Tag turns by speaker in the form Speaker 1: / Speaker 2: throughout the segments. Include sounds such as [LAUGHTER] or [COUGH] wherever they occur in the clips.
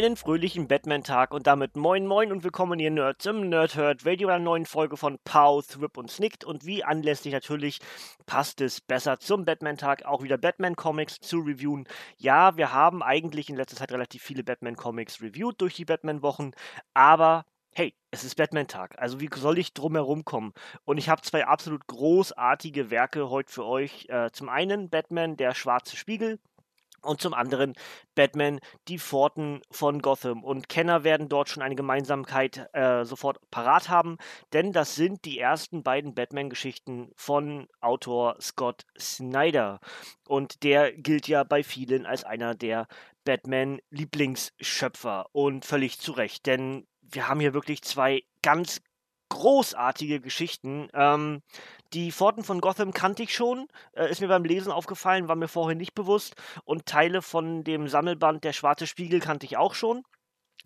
Speaker 1: Einen fröhlichen Batman-Tag und damit moin moin und willkommen ihr Nerds im Nerdhurt Radio einer neuen Folge von Pow, Thrip und Snicked und wie anlässlich natürlich passt es besser zum Batman-Tag auch wieder Batman-Comics zu reviewen. Ja, wir haben eigentlich in letzter Zeit relativ viele Batman-Comics reviewed durch die Batman-Wochen, aber hey, es ist Batman-Tag. Also wie soll ich drum herum kommen? Und ich habe zwei absolut großartige Werke heute für euch. Äh, zum einen Batman, der schwarze Spiegel und zum anderen Batman, die Pforten von Gotham. Und Kenner werden dort schon eine Gemeinsamkeit äh, sofort parat haben, denn das sind die ersten beiden Batman-Geschichten von Autor Scott Snyder. Und der gilt ja bei vielen als einer der Batman-Lieblingsschöpfer. Und völlig zu Recht, denn wir haben hier wirklich zwei ganz großartige Geschichten. Ähm, die Pforten von Gotham kannte ich schon, äh, ist mir beim Lesen aufgefallen, war mir vorher nicht bewusst. Und Teile von dem Sammelband Der Schwarze Spiegel kannte ich auch schon.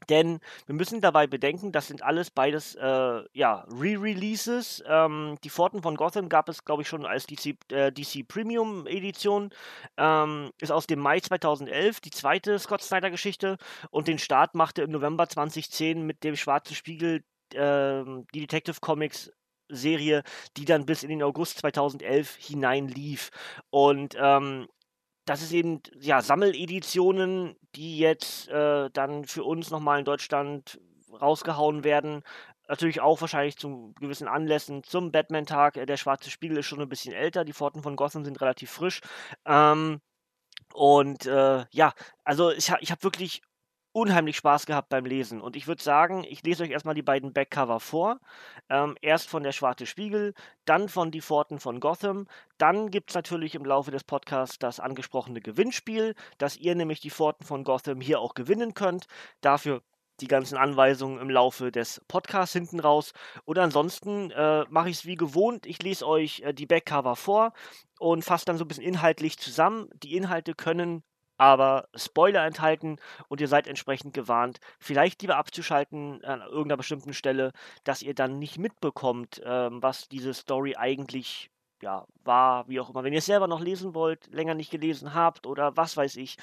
Speaker 1: Denn wir müssen dabei bedenken, das sind alles beides äh, ja, Re-Releases. Ähm, die Pforten von Gotham gab es, glaube ich, schon als DC, äh, DC Premium Edition. Ähm, ist aus dem Mai 2011 die zweite Scott Snyder Geschichte und den Start machte im November 2010 mit dem Schwarzen Spiegel ähm, die Detective Comics Serie, die dann bis in den August 2011 hinein lief. Und ähm, das ist eben, ja, Sammeleditionen, die jetzt äh, dann für uns nochmal in Deutschland rausgehauen werden. Natürlich auch wahrscheinlich zu gewissen Anlässen zum Batman-Tag. Der Schwarze Spiegel ist schon ein bisschen älter, die Pforten von Gotham sind relativ frisch. Ähm, und äh, ja, also ich, ich habe wirklich unheimlich Spaß gehabt beim Lesen. Und ich würde sagen, ich lese euch erstmal die beiden Backcover vor. Ähm, erst von der Schwarze Spiegel, dann von Die Pforten von Gotham. Dann gibt es natürlich im Laufe des Podcasts das angesprochene Gewinnspiel, dass ihr nämlich die Pforten von Gotham hier auch gewinnen könnt. Dafür die ganzen Anweisungen im Laufe des Podcasts hinten raus. Oder ansonsten äh, mache ich es wie gewohnt. Ich lese euch äh, die Backcover vor und fasse dann so ein bisschen inhaltlich zusammen. Die Inhalte können aber Spoiler enthalten und ihr seid entsprechend gewarnt, vielleicht lieber abzuschalten an irgendeiner bestimmten Stelle, dass ihr dann nicht mitbekommt, ähm, was diese Story eigentlich ja, war, wie auch immer. Wenn ihr es selber noch lesen wollt, länger nicht gelesen habt oder was weiß ich,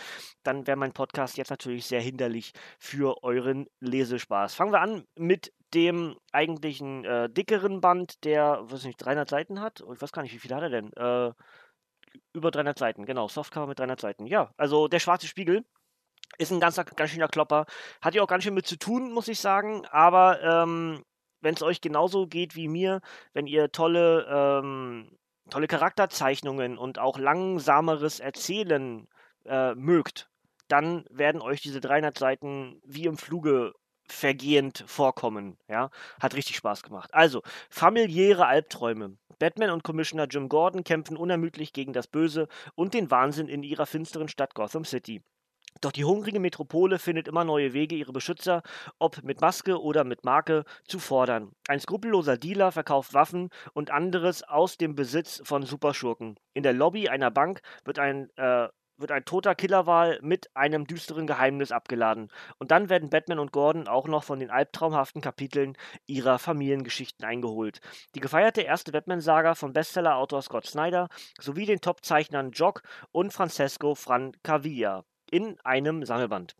Speaker 1: dann wäre mein Podcast jetzt natürlich sehr hinderlich für euren Lesespaß. Fangen wir an mit dem eigentlichen äh, dickeren Band, der, was nicht, 300 Seiten hat. Ich weiß gar nicht, wie viel hat er denn? Äh, über 300 Seiten, genau. Softcover mit 300 Seiten. Ja, also der schwarze Spiegel ist ein ganz, ganz schöner Klopper. Hat ja auch ganz schön mit zu tun, muss ich sagen. Aber ähm, wenn es euch genauso geht wie mir, wenn ihr tolle, ähm, tolle Charakterzeichnungen und auch langsameres Erzählen äh, mögt, dann werden euch diese 300 Seiten wie im Fluge vergehend vorkommen. Ja, hat richtig Spaß gemacht. Also, familiäre Albträume. Batman und Commissioner Jim Gordon kämpfen unermüdlich gegen das Böse und den Wahnsinn in ihrer finsteren Stadt Gotham City. Doch die hungrige Metropole findet immer neue Wege, ihre Beschützer, ob mit Maske oder mit Marke, zu fordern. Ein skrupelloser Dealer verkauft Waffen und anderes aus dem Besitz von Superschurken. In der Lobby einer Bank wird ein äh, wird ein toter Killerwal mit einem düsteren Geheimnis abgeladen. Und dann werden Batman und Gordon auch noch von den albtraumhaften Kapiteln ihrer Familiengeschichten eingeholt. Die gefeierte erste Batman-Saga von Bestseller-Autor Scott Snyder sowie den Top-Zeichnern Jock und Francesco Francavilla in einem Sammelband.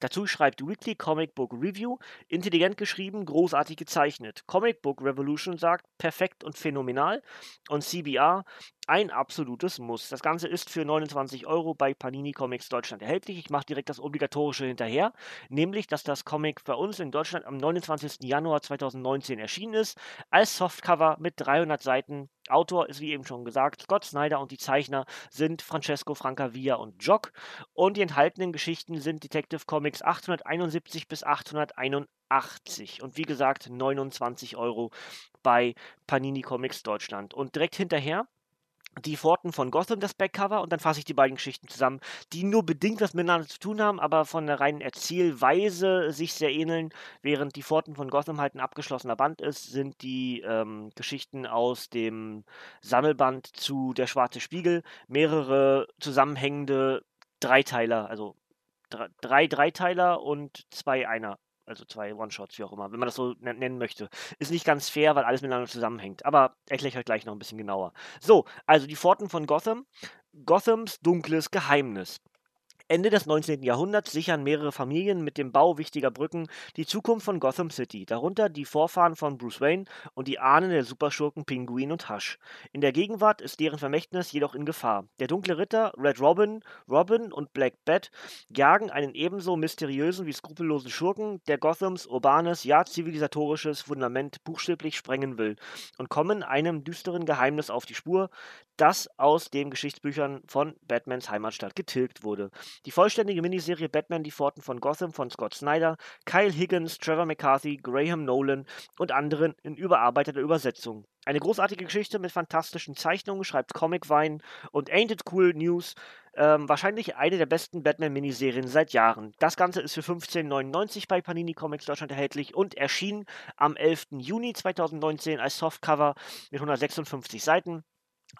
Speaker 1: Dazu schreibt Weekly Comic Book Review, intelligent geschrieben, großartig gezeichnet. Comic Book Revolution sagt, perfekt und phänomenal. Und CBR, ein absolutes Muss. Das Ganze ist für 29 Euro bei Panini Comics Deutschland erhältlich. Ich mache direkt das Obligatorische hinterher, nämlich, dass das Comic bei uns in Deutschland am 29. Januar 2019 erschienen ist, als Softcover mit 300 Seiten. Autor ist wie eben schon gesagt Scott Snyder und die Zeichner sind Francesco Francavilla und Jock. Und die enthaltenen Geschichten sind Detective Comics 871 bis 881. Und wie gesagt, 29 Euro bei Panini Comics Deutschland. Und direkt hinterher die Pforten von Gotham, das Backcover, und dann fasse ich die beiden Geschichten zusammen, die nur bedingt was miteinander zu tun haben, aber von der reinen Erzählweise sich sehr ähneln. Während die Pforten von Gotham halt ein abgeschlossener Band ist, sind die ähm, Geschichten aus dem Sammelband zu Der Schwarze Spiegel mehrere zusammenhängende Dreiteiler, also drei Dreiteiler und zwei Einer also zwei One-Shots, wie auch immer, wenn man das so nennen möchte. Ist nicht ganz fair, weil alles miteinander zusammenhängt. Aber erkläre ich euch gleich noch ein bisschen genauer. So, also die Pforten von Gotham. Gothams dunkles Geheimnis. Ende des 19. Jahrhunderts sichern mehrere Familien mit dem Bau wichtiger Brücken die Zukunft von Gotham City, darunter die Vorfahren von Bruce Wayne und die Ahnen der Superschurken Pinguin und Hush. In der Gegenwart ist deren Vermächtnis jedoch in Gefahr. Der dunkle Ritter, Red Robin, Robin und Black Bat jagen einen ebenso mysteriösen wie skrupellosen Schurken, der Gothams urbanes, ja zivilisatorisches Fundament buchstäblich sprengen will und kommen einem düsteren Geheimnis auf die Spur, das aus den Geschichtsbüchern von Batmans Heimatstadt getilgt wurde. Die vollständige Miniserie Batman Die Pforten von Gotham von Scott Snyder, Kyle Higgins, Trevor McCarthy, Graham Nolan und anderen in überarbeiteter Übersetzung. Eine großartige Geschichte mit fantastischen Zeichnungen, schreibt Comic Vine und Ain't It Cool News. Ähm, wahrscheinlich eine der besten Batman-Miniserien seit Jahren. Das Ganze ist für 15,99 bei Panini Comics Deutschland erhältlich und erschien am 11. Juni 2019 als Softcover mit 156 Seiten.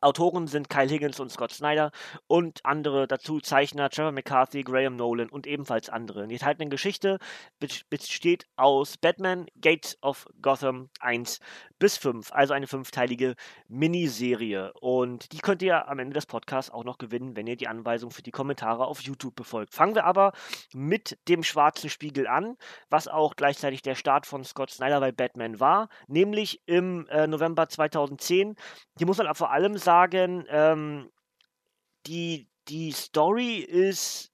Speaker 1: Autoren sind Kyle Higgins und Scott Snyder und andere dazu Zeichner Trevor McCarthy, Graham Nolan und ebenfalls andere. Die enthaltene Geschichte besteht aus Batman Gates of Gotham 1 bis 5, also eine fünfteilige Miniserie. Und die könnt ihr am Ende des Podcasts auch noch gewinnen, wenn ihr die Anweisung für die Kommentare auf YouTube befolgt. Fangen wir aber mit dem Schwarzen Spiegel an, was auch gleichzeitig der Start von Scott Snyder bei Batman war, nämlich im äh, November 2010. Die muss man aber vor allem sagen, ähm, die, die Story ist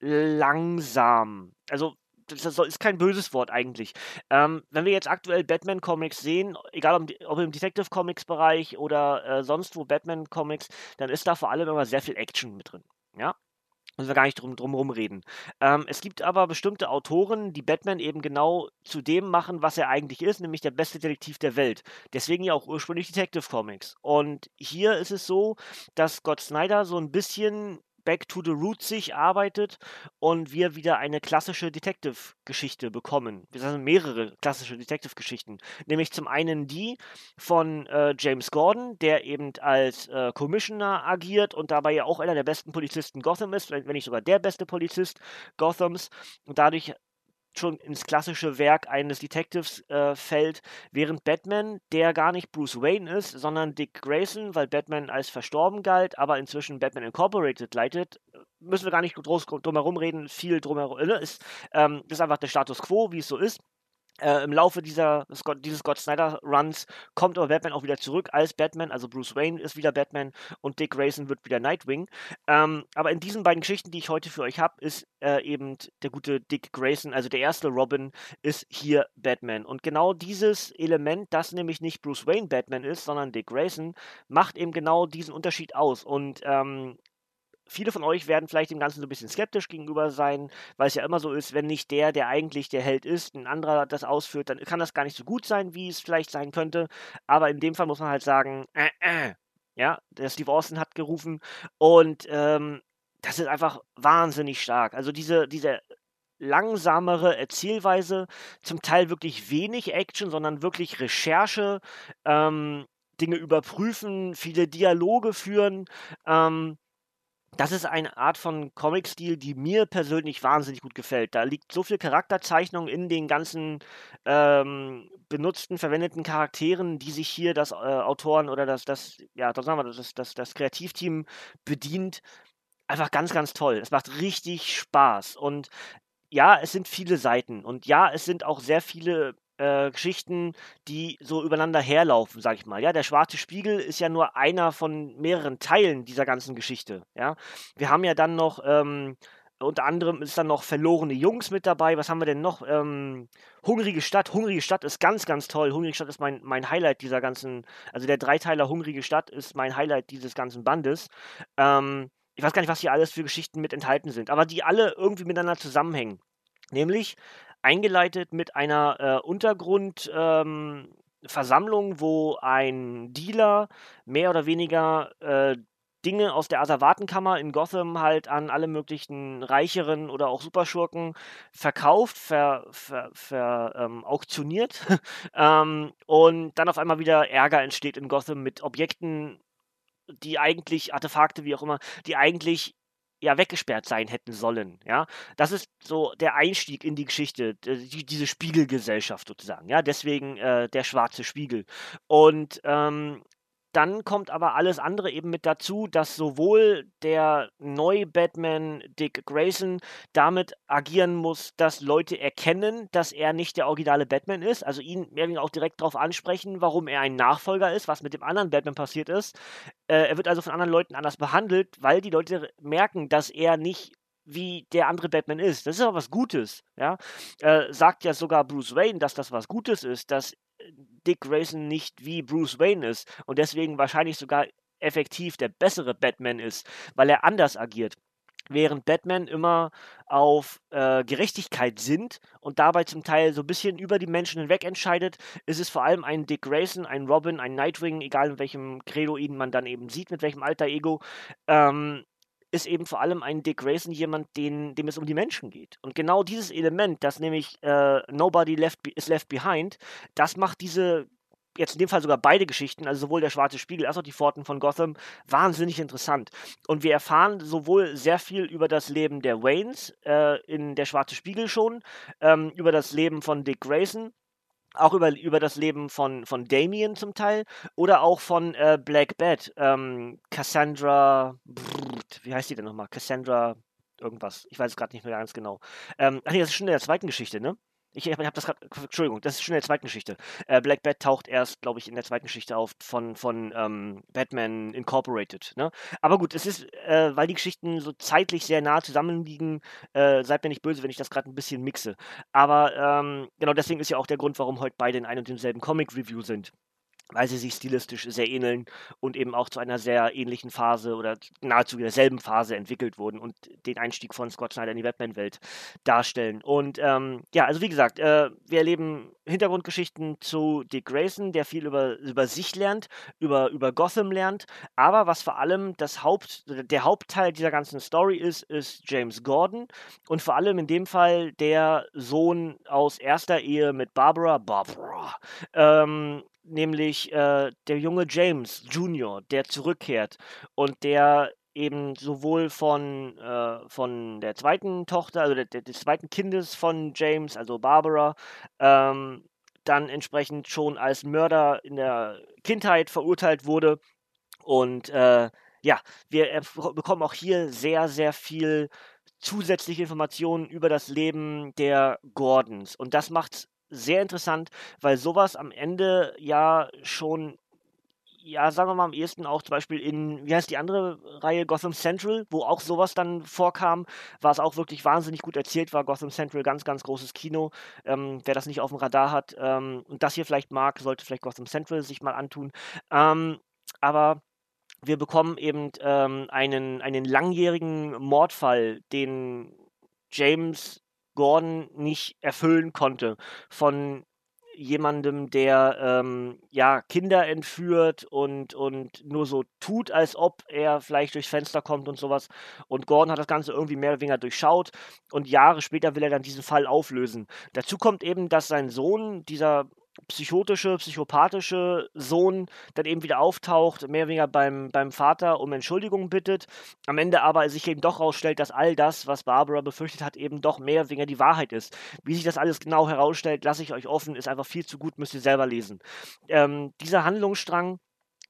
Speaker 1: langsam. Also das ist kein böses Wort eigentlich. Ähm, wenn wir jetzt aktuell Batman-Comics sehen, egal ob, ob im Detective-Comics-Bereich oder äh, sonst wo Batman-Comics, dann ist da vor allem immer sehr viel Action mit drin. Ja, Müssen wir gar nicht drum, drum reden. Ähm, es gibt aber bestimmte Autoren, die Batman eben genau zu dem machen, was er eigentlich ist, nämlich der beste Detektiv der Welt. Deswegen ja auch ursprünglich Detective Comics. Und hier ist es so, dass Scott Snyder so ein bisschen Back to the Roots sich arbeitet und wir wieder eine klassische Detective-Geschichte bekommen. Wir haben mehrere klassische Detective-Geschichten. Nämlich zum einen die von äh, James Gordon, der eben als äh, Commissioner agiert und dabei ja auch einer der besten Polizisten Gotham ist, wenn nicht sogar der beste Polizist Gothams und dadurch schon ins klassische Werk eines Detectives äh, fällt, während Batman, der gar nicht Bruce Wayne ist, sondern Dick Grayson, weil Batman als verstorben galt, aber inzwischen Batman Incorporated leitet, müssen wir gar nicht groß drum herum reden, viel drumherum, ne? ist, ähm, ist einfach der Status quo, wie es so ist. Äh, Im Laufe dieser, dieses Scott Snyder Runs kommt aber Batman auch wieder zurück als Batman, also Bruce Wayne ist wieder Batman und Dick Grayson wird wieder Nightwing. Ähm, aber in diesen beiden Geschichten, die ich heute für euch habe, ist äh, eben der gute Dick Grayson, also der erste Robin, ist hier Batman. Und genau dieses Element, dass nämlich nicht Bruce Wayne Batman ist, sondern Dick Grayson, macht eben genau diesen Unterschied aus. Und ähm, viele von euch werden vielleicht dem Ganzen so ein bisschen skeptisch gegenüber sein, weil es ja immer so ist, wenn nicht der, der eigentlich der Held ist, ein anderer das ausführt, dann kann das gar nicht so gut sein, wie es vielleicht sein könnte. Aber in dem Fall muss man halt sagen, äh, äh. ja, der Steve Austin hat gerufen und ähm, das ist einfach wahnsinnig stark. Also diese, diese langsamere Erzählweise, zum Teil wirklich wenig Action, sondern wirklich Recherche, ähm, Dinge überprüfen, viele Dialoge führen. Ähm, das ist eine Art von Comic-Stil, die mir persönlich wahnsinnig gut gefällt. Da liegt so viel Charakterzeichnung in den ganzen ähm, benutzten, verwendeten Charakteren, die sich hier das äh, Autoren oder das, das, ja, das, sagen wir, das, das, das Kreativteam bedient. Einfach ganz, ganz toll. Es macht richtig Spaß. Und ja, es sind viele Seiten. Und ja, es sind auch sehr viele äh, Geschichten, die so übereinander herlaufen, sag ich mal. Ja, der schwarze Spiegel ist ja nur einer von mehreren Teilen dieser ganzen Geschichte. Ja, wir haben ja dann noch ähm, unter anderem ist dann noch verlorene Jungs mit dabei. Was haben wir denn noch? Ähm, Hungrige Stadt. Hungrige Stadt ist ganz, ganz toll. Hungrige Stadt ist mein, mein Highlight dieser ganzen, also der Dreiteiler Hungrige Stadt ist mein Highlight dieses ganzen Bandes. Ähm, ich weiß gar nicht, was hier alles für Geschichten mit enthalten sind, aber die alle irgendwie miteinander zusammenhängen. Nämlich eingeleitet mit einer äh, Untergrund, ähm, wo ein Dealer mehr oder weniger äh, Dinge aus der Asservatenkammer in Gotham halt an alle möglichen reicheren oder auch Superschurken verkauft, ver, ver, ver ähm, auktioniert. [LAUGHS] Ähm, und dann auf einmal wieder Ärger entsteht in Gotham mit Objekten, die eigentlich, Artefakte, wie auch immer, die eigentlich ja weggesperrt sein hätten sollen. Ja, das ist so der Einstieg in die Geschichte, die, diese Spiegelgesellschaft sozusagen. Ja, deswegen äh, der schwarze Spiegel. Und ähm, dann kommt aber alles andere eben mit dazu, dass sowohl der neue Batman Dick Grayson damit agieren muss, dass Leute erkennen, dass er nicht der originale Batman ist, also ihn mehr auch direkt darauf ansprechen, warum er ein Nachfolger ist, was mit dem anderen Batman passiert ist. Äh, er wird also von anderen Leuten anders behandelt, weil die Leute merken, dass er nicht wie der andere Batman ist. Das ist aber was Gutes, ja. Äh, sagt ja sogar Bruce Wayne, dass das was Gutes ist, dass Dick Grayson nicht wie Bruce Wayne ist und deswegen wahrscheinlich sogar effektiv der bessere Batman ist, weil er anders agiert. Während Batman immer auf äh, Gerechtigkeit sinnt und dabei zum Teil so ein bisschen über die Menschen hinweg entscheidet, ist es vor allem ein Dick Grayson, ein Robin, ein Nightwing, egal in welchem Credo ihn man dann eben sieht, mit welchem Alter Ego, ähm, ist eben vor allem ein Dick Grayson jemand, den, dem es um die Menschen geht. Und genau dieses Element, das nämlich äh, Nobody left is left behind, das macht diese jetzt in dem Fall sogar beide Geschichten, also sowohl der Schwarze Spiegel als auch die Pforten von Gotham, wahnsinnig interessant. Und wir erfahren sowohl sehr viel über das Leben der Waynes äh, in der Schwarze Spiegel schon, ähm, über das Leben von Dick Grayson, auch über, über das Leben von, von Damien zum Teil oder auch von äh, Black Bat, ähm, Cassandra, wie heißt die denn nochmal? Cassandra irgendwas. Ich weiß es gerade nicht mehr ganz genau. Ähm, ach nee, das ist schon in der zweiten Geschichte, ne? Ich, ich habe das gerade, Entschuldigung, das ist schon in der zweiten Geschichte. Äh, Black Bat taucht erst, glaube ich, in der zweiten Geschichte auf von, von ähm, Batman Incorporated. Ne? Aber gut, es ist, äh, weil die Geschichten so zeitlich sehr nah zusammenliegen, äh, seid mir nicht böse, wenn ich das gerade ein bisschen mixe. Aber ähm, genau deswegen ist ja auch der Grund, warum heute beide in einem und demselben Comic-Review sind weil sie sich stilistisch sehr ähneln und eben auch zu einer sehr ähnlichen Phase oder nahezu derselben Phase entwickelt wurden und den Einstieg von Scott Snyder in die Batman-Welt darstellen. Und ähm, ja, also wie gesagt, äh, wir erleben Hintergrundgeschichten zu Dick Grayson, der viel über, über sich lernt, über, über Gotham lernt, aber was vor allem das Haupt, der Hauptteil dieser ganzen Story ist, ist James Gordon und vor allem in dem Fall der Sohn aus erster Ehe mit Barbara, Barbara, ähm, nämlich äh, der junge James Jr., der zurückkehrt und der eben sowohl von, äh, von der zweiten Tochter, also der, der, des zweiten Kindes von James, also Barbara, ähm, dann entsprechend schon als Mörder in der Kindheit verurteilt wurde. Und äh, ja, wir bekommen auch hier sehr, sehr viel zusätzliche Informationen über das Leben der Gordons. Und das macht sehr interessant, weil sowas am Ende ja schon ja, sagen wir mal am ehesten auch zum Beispiel in, wie heißt die andere Reihe, Gotham Central, wo auch sowas dann vorkam, war es auch wirklich wahnsinnig gut erzählt, war Gotham Central ganz, ganz großes Kino. Ähm, wer das nicht auf dem Radar hat ähm, und das hier vielleicht mag, sollte vielleicht Gotham Central sich mal antun. Ähm, aber wir bekommen eben ähm, einen, einen langjährigen Mordfall, den James Gordon nicht erfüllen konnte von jemandem, der ähm, ja Kinder entführt und, und nur so tut, als ob er vielleicht durchs Fenster kommt und sowas. Und Gordon hat das Ganze irgendwie mehr oder weniger durchschaut und Jahre später will er dann diesen Fall auflösen. Dazu kommt eben, dass sein Sohn, dieser psychotische, psychopathische Sohn dann eben wieder auftaucht, mehr oder weniger beim, beim Vater um Entschuldigung bittet, am Ende aber sich eben doch herausstellt, dass all das, was Barbara befürchtet hat, eben doch mehr oder weniger die Wahrheit ist. Wie sich das alles genau herausstellt, lasse ich euch offen, ist einfach viel zu gut, müsst ihr selber lesen. Ähm, dieser Handlungsstrang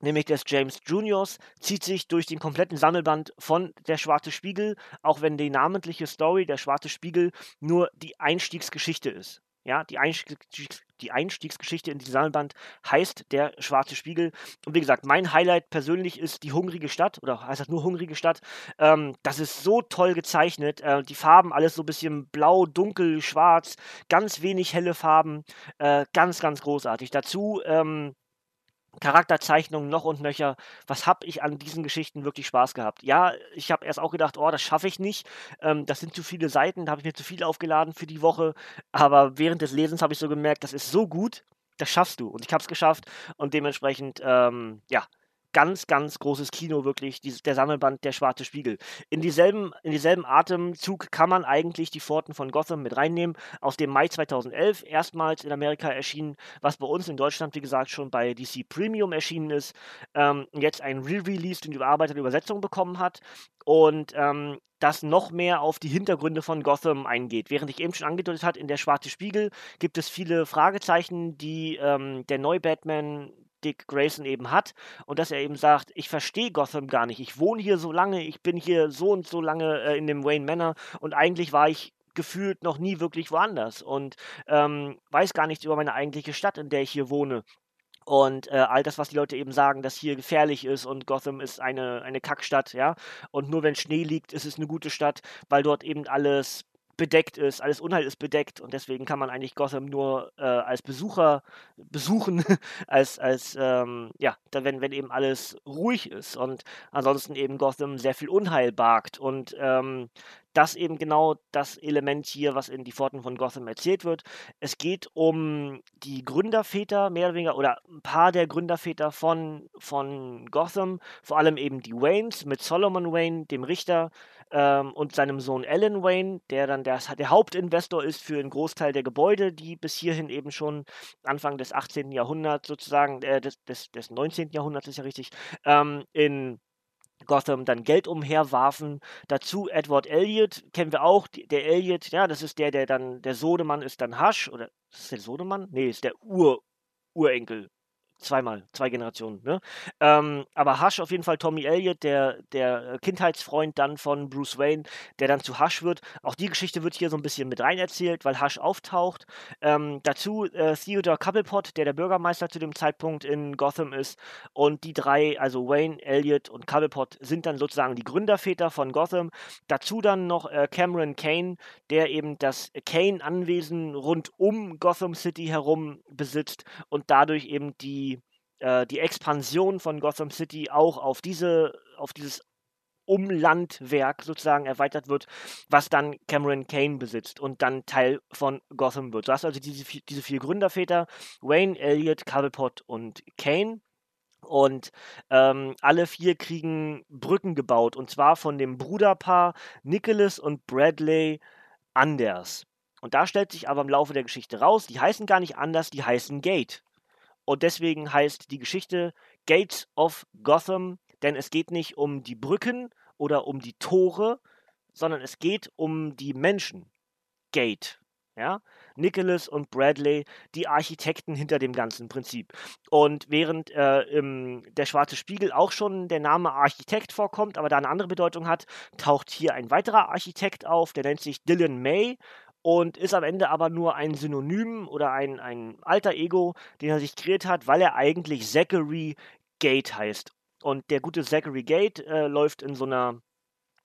Speaker 1: nämlich des James Juniors, zieht sich durch den kompletten Sammelband von Der Schwarze Spiegel, auch wenn die namentliche Story Der Schwarze Spiegel nur die Einstiegsgeschichte ist. Ja, die, Einstiegs die Einstiegsgeschichte in diesem Sammelband heißt Der Schwarze Spiegel. Und wie gesagt, mein Highlight persönlich ist die Hungrige Stadt, oder heißt das nur Hungrige Stadt. Ähm, das ist so toll gezeichnet. Äh, die Farben alles so ein bisschen blau, dunkel, schwarz, ganz wenig helle Farben. Äh, ganz, ganz großartig. Dazu ähm, Charakterzeichnungen noch und nöcher. Was habe ich an diesen Geschichten wirklich Spaß gehabt? Ja, ich habe erst auch gedacht, oh, das schaffe ich nicht. Ähm, das sind zu viele Seiten, da habe ich mir zu viel aufgeladen für die Woche. Aber während des Lesens habe ich so gemerkt, das ist so gut. das schaffst du. Und ich habe es geschafft und dementsprechend, ähm, ja, ganz, ganz großes Kino, wirklich, dieses, der Sammelband Der Schwarze Spiegel. In dieselben, in dieselben Atemzug kann man eigentlich die Pforten von Gotham mit reinnehmen, aus dem Mai 2011 erstmals in Amerika erschienen, was bei uns in Deutschland, wie gesagt, schon bei DC Premium erschienen ist, ähm, jetzt ein Re-Release und überarbeitete Übersetzung bekommen hat und ähm, das noch mehr auf die Hintergründe von Gotham eingeht. Während ich eben schon angedeutet habe, in der Schwarze Spiegel gibt es viele Fragezeichen, die ähm, der Neu-Batman Dick Grayson eben hat und dass er eben sagt, ich verstehe Gotham gar nicht, ich wohne hier so lange, ich bin hier so und so lange äh, in dem Wayne Manor und eigentlich war ich gefühlt noch nie wirklich woanders und ähm, weiß gar nichts über meine eigentliche Stadt, in der ich hier wohne. Und äh, all das, was die Leute eben sagen, dass hier gefährlich ist und Gotham ist eine, eine Kackstadt, ja. Und nur wenn Schnee liegt, ist es eine gute Stadt, weil dort eben alles bedeckt ist, alles Unheil ist bedeckt und deswegen kann man eigentlich Gotham nur äh, als Besucher besuchen, [LAUGHS] als, als ähm, ja, wenn, wenn eben alles ruhig ist und ansonsten eben Gotham sehr viel Unheil bargt und ähm, das eben genau das Element hier, was in die Pforten von Gotham erzählt wird. Es geht um die Gründerväter, mehr oder weniger, oder ein paar der Gründerväter von, von Gotham, vor allem eben die Waynes mit Solomon Wayne, dem Richter, ähm, und seinem Sohn Alan Wayne, der dann der, der Hauptinvestor ist für einen Großteil der Gebäude, die bis hierhin eben schon Anfang des 18. Jahrhunderts sozusagen, äh, des, des, des 19. Jahrhunderts ist ja richtig, ähm, in Gotham dann Geld umherwarfen. Dazu Edward Elliot, kennen wir auch. Der Elliot, ja, das ist der, der dann, der Sohnemann ist dann Hush, oder ist der Sohnemann? Nee, ist der Ur, Urenkel zweimal, zwei Generationen. Ne? Ähm, aber Hush auf jeden Fall Tommy Elliott, der, der Kindheitsfreund dann von Bruce Wayne, der dann zu Hush wird. Auch die Geschichte wird hier so ein bisschen mit rein erzählt, weil Hush auftaucht. Ähm, dazu äh, Theodore Cobblepot, der der Bürgermeister zu dem Zeitpunkt in Gotham ist. Und die drei, also Wayne, Elliott und Cobblepot, sind dann sozusagen die Gründerväter von Gotham. Dazu dann noch äh, Cameron Kane, der eben das Kane-Anwesen rund um Gotham City herum besitzt und dadurch eben die äh, die Expansion von Gotham City auch auf diese, auf dieses Umlandwerk sozusagen erweitert wird, was dann Cameron Kane besitzt und dann Teil von Gotham wird. Du hast also diese, diese vier Gründerväter, Wayne, Elliot, Cobblepot und Kane. Und ähm, alle vier kriegen Brücken gebaut, und zwar von dem Bruderpaar Nicholas und Bradley Anders. Und da stellt sich aber im Laufe der Geschichte raus, die heißen gar nicht anders, die heißen Gate. Und deswegen heißt die Geschichte Gates of Gotham, denn es geht nicht um die Brücken oder um die Tore, sondern es geht um die Menschen. Gate. Ja? Nicholas und Bradley, die Architekten hinter dem ganzen Prinzip. Und während äh, im Der Schwarze Spiegel auch schon der Name Architekt vorkommt, aber da eine andere Bedeutung hat, taucht hier ein weiterer Architekt auf, der nennt sich Dylan May und ist am Ende aber nur ein Synonym oder ein, ein alter Ego, den er sich kreiert hat, weil er eigentlich Zachary Gate heißt. Und der gute Zachary Gate äh, läuft in so einer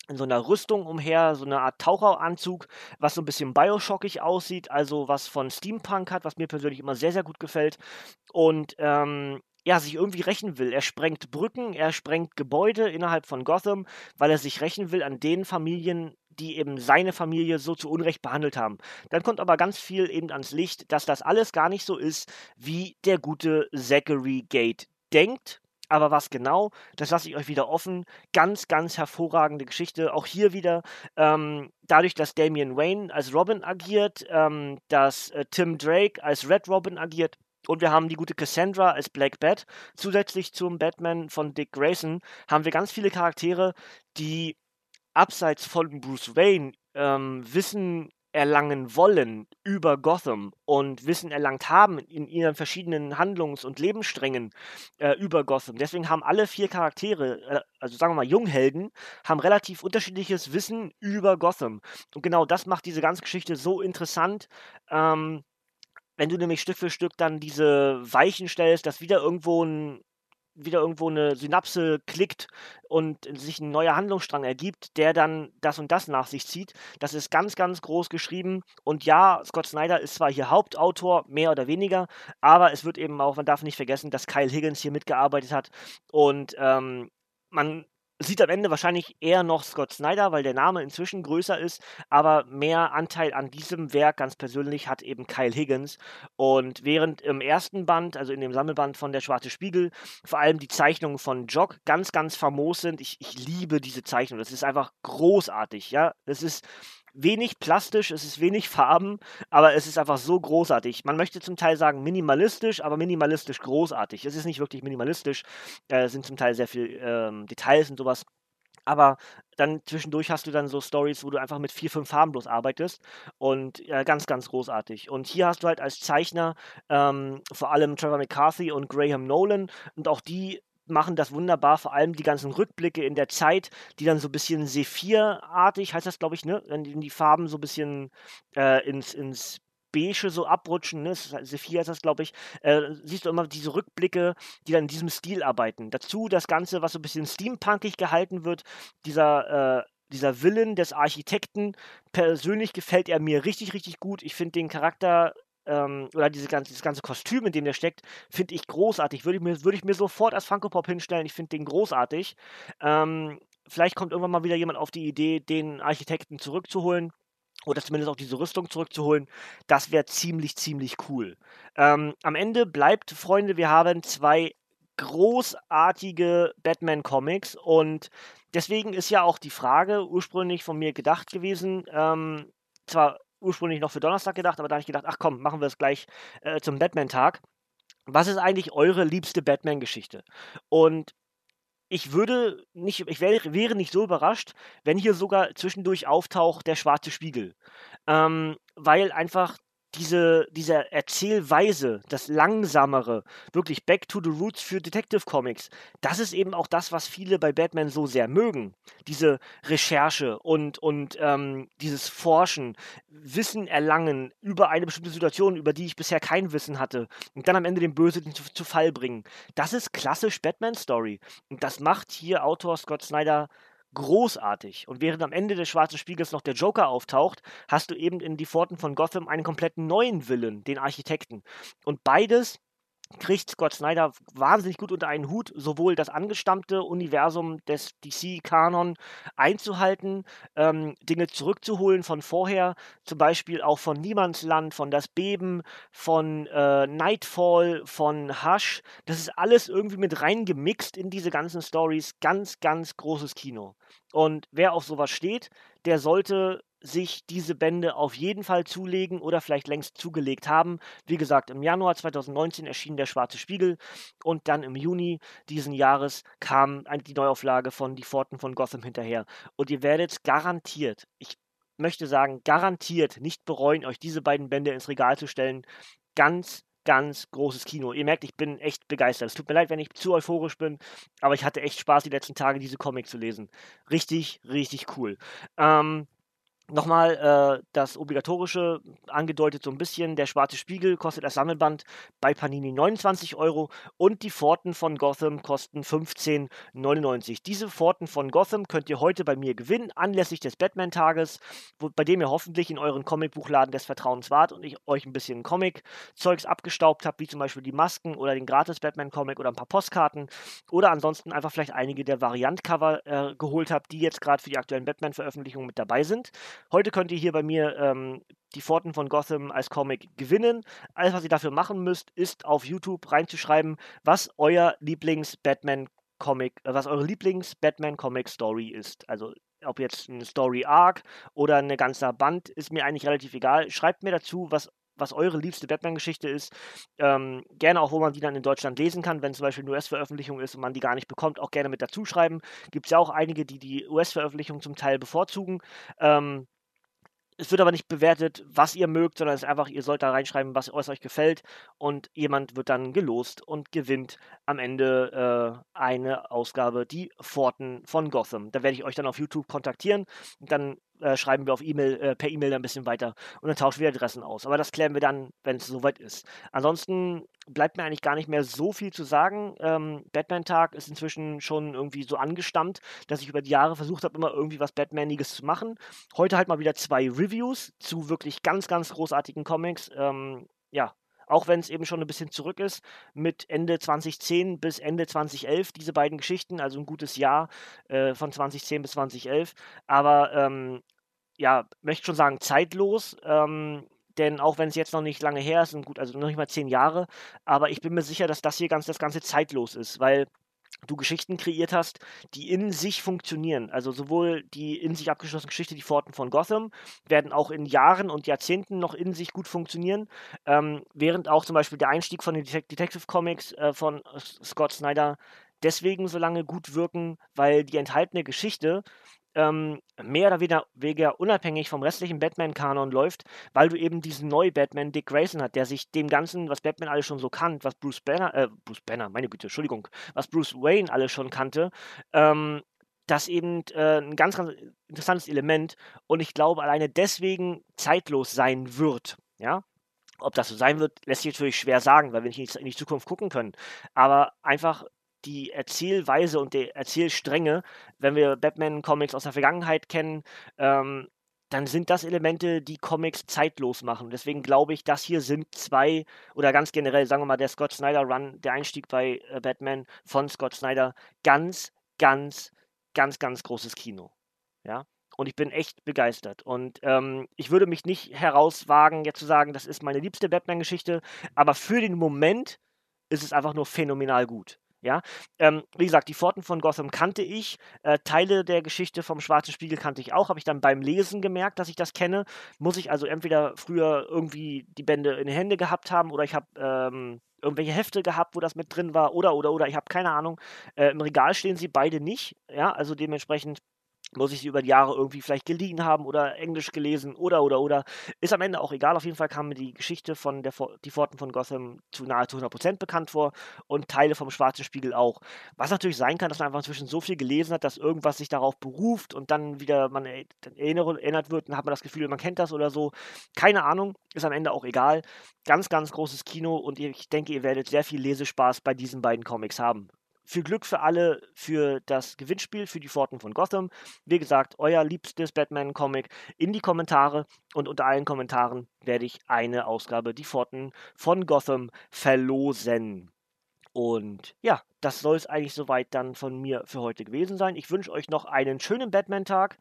Speaker 1: in so einer Rüstung umher, so eine Art Taucheranzug, was so ein bisschen Bioshockig aussieht, also was von Steampunk hat, was mir persönlich immer sehr, sehr gut gefällt. Und ähm, ja, sich irgendwie rächen will. Er sprengt Brücken, er sprengt Gebäude innerhalb von Gotham, weil er sich rächen will an den Familien, die eben seine Familie so zu Unrecht behandelt haben. Dann kommt aber ganz viel eben ans Licht, dass das alles gar nicht so ist, wie der gute Zachary Gate denkt. Aber was genau, das lasse ich euch wieder offen. Ganz, ganz hervorragende Geschichte. Auch hier wieder, ähm, dadurch, dass Damian Wayne als Robin agiert, ähm, dass äh, Tim Drake als Red Robin agiert, und wir haben die gute Cassandra als Black Bat. Zusätzlich zum Batman von Dick Grayson haben wir ganz viele Charaktere, die abseits von Bruce Wayne ähm, Wissen erlangen wollen über Gotham und Wissen erlangt haben in ihren verschiedenen Handlungs- und Lebenssträngen äh, über Gotham. Deswegen haben alle vier Charaktere, äh, also sagen wir mal Junghelden, haben relativ unterschiedliches Wissen über Gotham. Und genau das macht diese ganze Geschichte so interessant. Ähm, wenn du nämlich Stück für Stück dann diese Weichen stellst, dass wieder irgendwo ein wieder irgendwo eine Synapse klickt und sich ein neuer Handlungsstrang ergibt, der dann das und das nach sich zieht. Das ist ganz, ganz groß geschrieben. Und ja, Scott Snyder ist zwar hier Hauptautor, mehr oder weniger, aber es wird eben auch, man darf nicht vergessen, dass Kyle Higgins hier mitgearbeitet hat. Und ähm, man sieht am Ende wahrscheinlich eher noch Scott Snyder, weil der Name inzwischen größer ist, aber mehr Anteil an diesem Werk ganz persönlich hat eben Kyle Higgins. Und während im ersten Band, also in dem Sammelband von Der Schwarze Spiegel, vor allem die Zeichnungen von Jock ganz, ganz famos sind, ich, ich liebe diese Zeichnung. Das ist einfach großartig, ja. Das ist wenig plastisch, es ist wenig Farben, aber es ist einfach so großartig. Man möchte zum Teil sagen minimalistisch, aber minimalistisch großartig. Es ist nicht wirklich minimalistisch, äh, es sind zum Teil sehr viele ähm, Details und sowas. Aber dann zwischendurch hast du dann so Stories, wo du einfach mit vier, fünf Farben bloß arbeitest und äh, ganz, ganz großartig. Und hier hast du halt als Zeichner ähm, vor allem Trevor McCarthy und Graham Nolan und auch die machen das wunderbar, vor allem die ganzen Rückblicke in der Zeit, die dann so ein bisschen Sephir-artig, heißt das, glaube ich, ne? Wenn die Farben so ein bisschen äh, ins, ins Beige so abrutschen, ne? Sephir ist das, glaube ich, äh, siehst du immer diese Rückblicke, die dann in diesem Stil arbeiten. Dazu das Ganze, was so ein bisschen steampunkig gehalten wird, dieser, äh, dieser Willen des Architekten. Persönlich gefällt er mir richtig, richtig gut. Ich finde den Charakter ähm, oder diese ganze, dieses ganze Kostüm, in dem der steckt, finde ich großartig. Würde ich, mir, würde ich mir sofort als Funko Pop hinstellen. Ich finde den großartig. Ähm, vielleicht kommt irgendwann mal wieder jemand auf die Idee, den Architekten zurückzuholen oder zumindest auch diese Rüstung zurückzuholen, das wäre ziemlich, ziemlich cool. Ähm, am Ende bleibt, Freunde, wir haben zwei großartige Batman-Comics und deswegen ist ja auch die Frage ursprünglich von mir gedacht gewesen, ähm, zwar ursprünglich noch für Donnerstag gedacht, aber da habe ich gedacht, ach komm, machen wir es gleich äh, zum Batman-Tag. Was ist eigentlich eure liebste Batman-Geschichte? Und ich würde nicht, ich wäre, wäre nicht so überrascht, wenn hier sogar zwischendurch auftaucht der schwarze Spiegel. Ähm, weil einfach diese, diese Erzählweise, das Langsamere, wirklich Back to the Roots für Detective Comics, das ist eben auch das, was viele bei Batman so sehr mögen. Diese Recherche und, und ähm, dieses Forschen, Wissen erlangen über eine bestimmte Situation, über die ich bisher kein Wissen hatte, und dann am Ende den Bösen zu, zu Fall bringen. Das ist klassisch Batman-Story. Und das macht hier Autor Scott Snyder großartig. Und während am Ende des Schwarzen Spiegels noch der Joker auftaucht, hast du eben in die Pforten von Gotham einen komplett neuen Willen, den Architekten. Und beides kriegt Scott Snyder wahnsinnig gut unter einen Hut, sowohl das angestammte Universum des DC-Kanon einzuhalten, ähm, Dinge zurückzuholen von vorher, zum Beispiel auch von Niemandsland, von Das Beben, von äh, Nightfall, von Hush. Das ist alles irgendwie mit reingemixt in diese ganzen Stories. Ganz, ganz großes Kino. Und wer auf sowas steht, der sollte sich diese Bände auf jeden Fall zulegen oder vielleicht längst zugelegt haben. Wie gesagt, im Januar 2019 erschien der Schwarze Spiegel und dann im Juni diesen Jahres kam die Neuauflage von Die Pforten von Gotham hinterher. Und ihr werdet garantiert, ich möchte sagen, garantiert nicht bereuen, euch diese beiden Bände ins Regal zu stellen. Ganz ganz großes Kino. Ihr merkt, ich bin echt begeistert. Es tut mir leid, wenn ich zu euphorisch bin, aber ich hatte echt Spaß, die letzten Tage diese Comic zu lesen. Richtig, richtig cool. Ähm, Nochmal äh, das obligatorische angedeutet so ein bisschen. Der schwarze Spiegel kostet das Sammelband bei Panini 29 Euro und die Pforten von Gotham kosten 15,99. Diese Pforten von Gotham könnt ihr heute bei mir gewinnen, anlässlich des Batman-Tages, bei dem ihr hoffentlich in euren Comicbuchladen des Vertrauens wart und ich euch ein bisschen Comic-Zeugs abgestaubt habt, wie zum Beispiel die Masken oder den Gratis-Batman-Comic oder ein paar Postkarten oder ansonsten einfach vielleicht einige der Variant-Cover äh, geholt habt, die jetzt gerade für die aktuellen Batman-Veröffentlichungen mit dabei sind. Heute könnt ihr hier bei mir ähm, die Pforten von Gotham als Comic gewinnen. Alles, was ihr dafür machen müsst, ist auf YouTube reinzuschreiben, was euer Lieblings-Batman-Comic, äh, was eure Lieblings-Batman-Comic-Story ist. Also ob jetzt ein Story Arc oder eine ganze Band, ist mir eigentlich relativ egal. Schreibt mir dazu, was was eure liebste Batman-Geschichte ist. Ähm, gerne auch, wo man die dann in Deutschland lesen kann, wenn zum Beispiel eine US-Veröffentlichung ist und man die gar nicht bekommt, auch gerne mit dazu schreiben. Gibt es ja auch einige, die die US-Veröffentlichung zum Teil bevorzugen. Ähm, es wird aber nicht bewertet, was ihr mögt, sondern es ist einfach, ihr sollt da reinschreiben, was, euch gefällt und jemand wird dann gelost und gewinnt am Ende äh, eine Ausgabe, die Pforten von Gotham. Da werde ich euch dann auf YouTube kontaktieren und dann äh, schreiben wir auf E-Mail, äh, per E-Mail ein bisschen weiter und dann tauschen wir Adressen aus. Aber das klären wir dann, wenn es soweit ist. Ansonsten bleibt mir eigentlich gar nicht mehr so viel zu sagen. Ähm, Batman-Tag ist inzwischen schon irgendwie so angestammt, dass ich über die Jahre versucht habe, immer irgendwie was Batmaniges zu machen. Heute halt mal wieder zwei Reviews zu wirklich ganz, ganz großartigen Comics. Ähm, ja, auch wenn es eben schon ein bisschen zurück ist, mit Ende 2010 bis Ende 2011, diese beiden Geschichten, also ein gutes Jahr äh, von 2010 bis 2011. Aber ähm, ja, möchte schon sagen, zeitlos. Ähm, denn auch wenn es jetzt noch nicht lange her ist, gut, also noch nicht mal zehn Jahre, aber ich bin mir sicher, dass das hier ganz das Ganze zeitlos ist, weil du Geschichten kreiert hast, die in sich funktionieren. Also sowohl die in sich abgeschlossene Geschichte, die Pforten von Gotham, werden auch in Jahren und Jahrzehnten noch in sich gut funktionieren, ähm, während auch zum Beispiel der Einstieg von den Detective Comics äh, von Scott Snyder deswegen so lange gut wirken, weil die enthaltene Geschichte ähm, mehr oder weniger unabhängig vom restlichen Batman-Kanon läuft, weil du eben diesen neuen Batman Dick Grayson hat, der sich dem Ganzen, was Batman alles schon so kannt, was Bruce Banner, äh, Bruce Banner, meine Güte, Entschuldigung, was Bruce Wayne alles schon kannte, ähm, das eben äh, ein ganz, ganz interessantes Element und ich glaube alleine deswegen zeitlos sein wird. Ja, ob das so sein wird, lässt sich natürlich schwer sagen, weil wir nicht in die Zukunft gucken können. Aber einfach die Erzählweise und die Erzählstränge, wenn wir Batman-Comics aus der Vergangenheit kennen, ähm, dann sind das Elemente, die Comics zeitlos machen. Deswegen glaube ich, das hier sind zwei, oder ganz generell, sagen wir mal, der Scott Snyder Run, der Einstieg bei äh, Batman von Scott Snyder, ganz, ganz, ganz, ganz großes Kino. Ja. Und ich bin echt begeistert. Und ähm, ich würde mich nicht herauswagen, jetzt zu sagen, das ist meine liebste Batman-Geschichte, aber für den Moment ist es einfach nur phänomenal gut. Ja, ähm, wie gesagt, die Pforten von Gotham kannte ich, äh, Teile der Geschichte vom Schwarzen Spiegel kannte ich auch, habe ich dann beim Lesen gemerkt, dass ich das kenne. Muss ich also entweder früher irgendwie die Bände in den Händen gehabt haben oder ich habe ähm, irgendwelche Hefte gehabt, wo das mit drin war oder oder oder ich habe keine Ahnung. Äh, Im Regal stehen sie beide nicht, ja, also dementsprechend muss ich sie über die Jahre irgendwie vielleicht geliehen haben oder Englisch gelesen oder oder oder. Ist am Ende auch egal. Auf jeden Fall kam mir die Geschichte von der die Pforten von Gotham zu nahezu 100% bekannt vor und Teile vom Schwarzen Spiegel auch. Was natürlich sein kann, dass man einfach inzwischen so viel gelesen hat, dass irgendwas sich darauf beruft und dann wieder man erinnert wird und hat man das Gefühl, man kennt das oder so. Keine Ahnung, ist am Ende auch egal. Ganz, ganz großes Kino und ich denke, ihr werdet sehr viel Lesespaß bei diesen beiden Comics haben. Viel Glück für alle für das Gewinnspiel für die Pforten von Gotham. Wie gesagt, euer liebstes Batman-Comic in die Kommentare und unter allen Kommentaren werde ich eine Ausgabe Die Pforten von Gotham verlosen. Und ja, das soll es eigentlich soweit dann von mir für heute gewesen sein. Ich wünsche euch noch einen schönen Batman-Tag.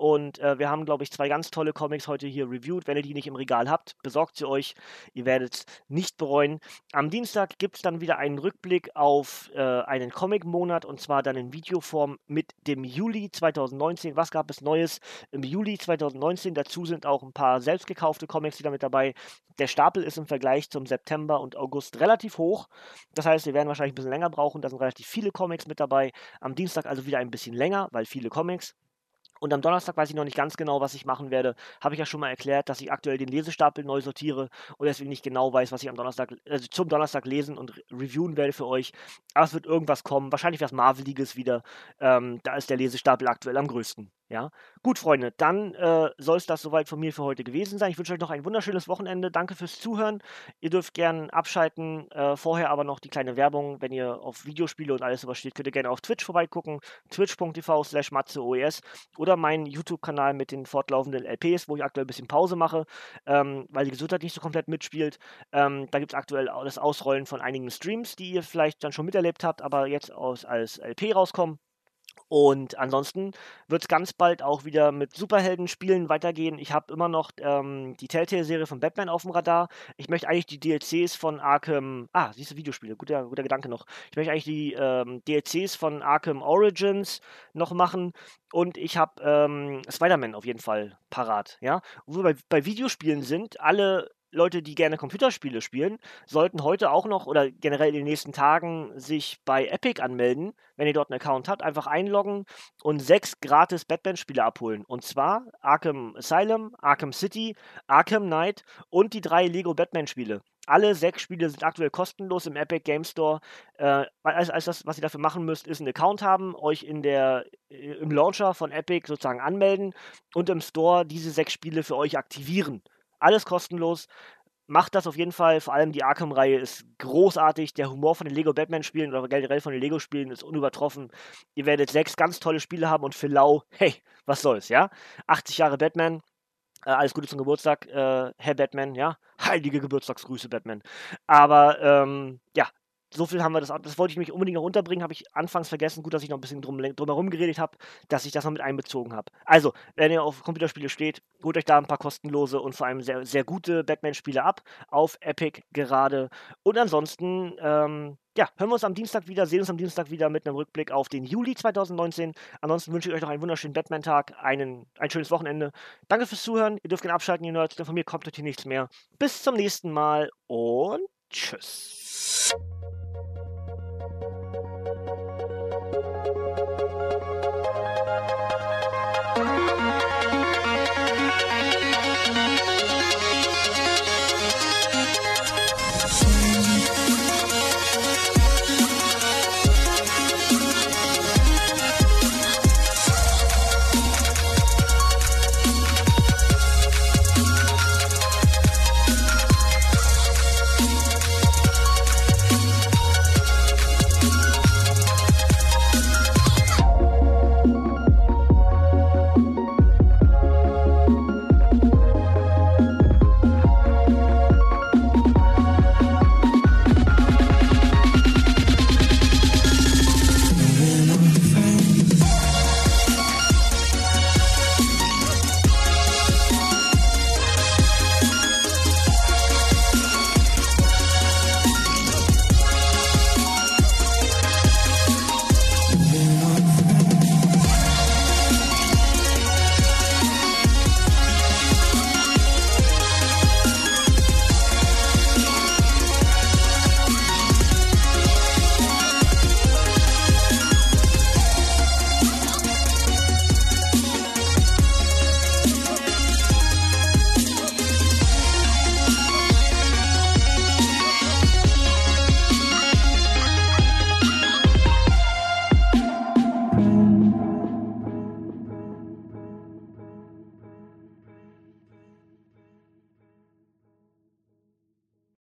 Speaker 1: Und äh, wir haben, glaube ich, zwei ganz tolle Comics heute hier reviewed. Wenn ihr die nicht im Regal habt, besorgt sie euch. Ihr werdet es nicht bereuen. Am Dienstag gibt es dann wieder einen Rückblick auf äh, einen Comic-Monat und zwar dann in Videoform mit dem Juli 2019. Was gab es Neues im Juli 2019? Dazu sind auch ein paar selbst gekaufte Comics wieder mit dabei. Der Stapel ist im Vergleich zum September und August relativ hoch. Das heißt, wir werden wahrscheinlich ein bisschen länger brauchen. Da sind relativ viele Comics mit dabei. Am Dienstag also wieder ein bisschen länger, weil viele Comics. Und am Donnerstag weiß ich noch nicht ganz genau, was ich machen werde. Habe ich ja schon mal erklärt, dass ich aktuell den Lesestapel neu sortiere und deswegen nicht genau weiß, was ich am Donnerstag, also zum Donnerstag lesen und reviewen werde für euch. Aber es wird irgendwas kommen. Wahrscheinlich was Marveliges wieder. Ähm, da ist der Lesestapel aktuell am größten. Ja, gut, Freunde, dann äh, soll es das soweit von mir für heute gewesen sein. Ich wünsche euch noch ein wunderschönes Wochenende. Danke fürs Zuhören. Ihr dürft gerne abschalten. Äh, vorher aber noch die kleine Werbung. Wenn ihr auf Videospiele und alles sowas steht, könnt ihr gerne auf Twitch vorbeigucken. Twitch.tv slash matzeoes oder meinen YouTube-Kanal mit den fortlaufenden LPs, wo ich aktuell ein bisschen Pause mache, ähm, weil die Gesundheit nicht so komplett mitspielt. Ähm, da gibt es aktuell das Ausrollen von einigen Streams, die ihr vielleicht dann schon miterlebt habt, aber jetzt aus, als LP rauskommen. Und ansonsten wird es ganz bald auch wieder mit Superhelden-Spielen weitergehen. Ich habe immer noch ähm, die Telltale-Serie von Batman auf dem Radar. Ich möchte eigentlich die DLCs von Arkham. Ah, siehst du, Videospiele, guter, guter Gedanke noch. Ich möchte eigentlich die ähm, DLCs von Arkham Origins noch machen. Und ich habe ähm, Spider-Man auf jeden Fall parat. Ja? Wo wir bei, bei Videospielen sind, alle Leute, die gerne Computerspiele spielen, sollten heute auch noch oder generell in den nächsten Tagen sich bei Epic anmelden, wenn ihr dort einen Account habt, einfach einloggen und sechs gratis Batman-Spiele abholen. Und zwar Arkham Asylum, Arkham City, Arkham Knight und die drei Lego Batman-Spiele. Alle sechs Spiele sind aktuell kostenlos im Epic Game Store. Äh, alles das, was ihr dafür machen müsst, ist einen Account haben, euch in der, äh, im Launcher von Epic sozusagen anmelden und im Store diese sechs Spiele für euch aktivieren. Alles kostenlos. Macht das auf jeden Fall. Vor allem die Arkham-Reihe ist großartig. Der Humor von den Lego Batman-Spielen oder generell von den Lego-Spielen ist unübertroffen. Ihr werdet sechs ganz tolle Spiele haben und für lau, hey, was soll's, ja? 80 Jahre Batman, Äh, alles Gute zum Geburtstag, äh, Herr Batman, ja. Heilige Geburtstagsgrüße, Batman. Aber ähm, ja, so viel haben wir das, das wollte ich mich unbedingt noch unterbringen, habe ich anfangs vergessen. Gut, dass ich noch ein bisschen drum, drumherum geredet habe, dass ich das noch mit einbezogen habe. Also, wenn ihr auf Computerspiele steht, holt euch da ein paar kostenlose und vor allem sehr, sehr gute Batman-Spiele ab. Auf Epic gerade. Und ansonsten, ähm, ja, hören wir uns am Dienstag wieder, sehen uns am Dienstag wieder mit einem Rückblick auf den Juli 2019. Ansonsten wünsche ich euch noch einen wunderschönen Batman-Tag, ein schönes Wochenende. Danke fürs Zuhören. Ihr dürft gerne abschalten, ihr Nerds, denn von mir kommt heute nichts mehr. Bis zum nächsten Mal und tschüss.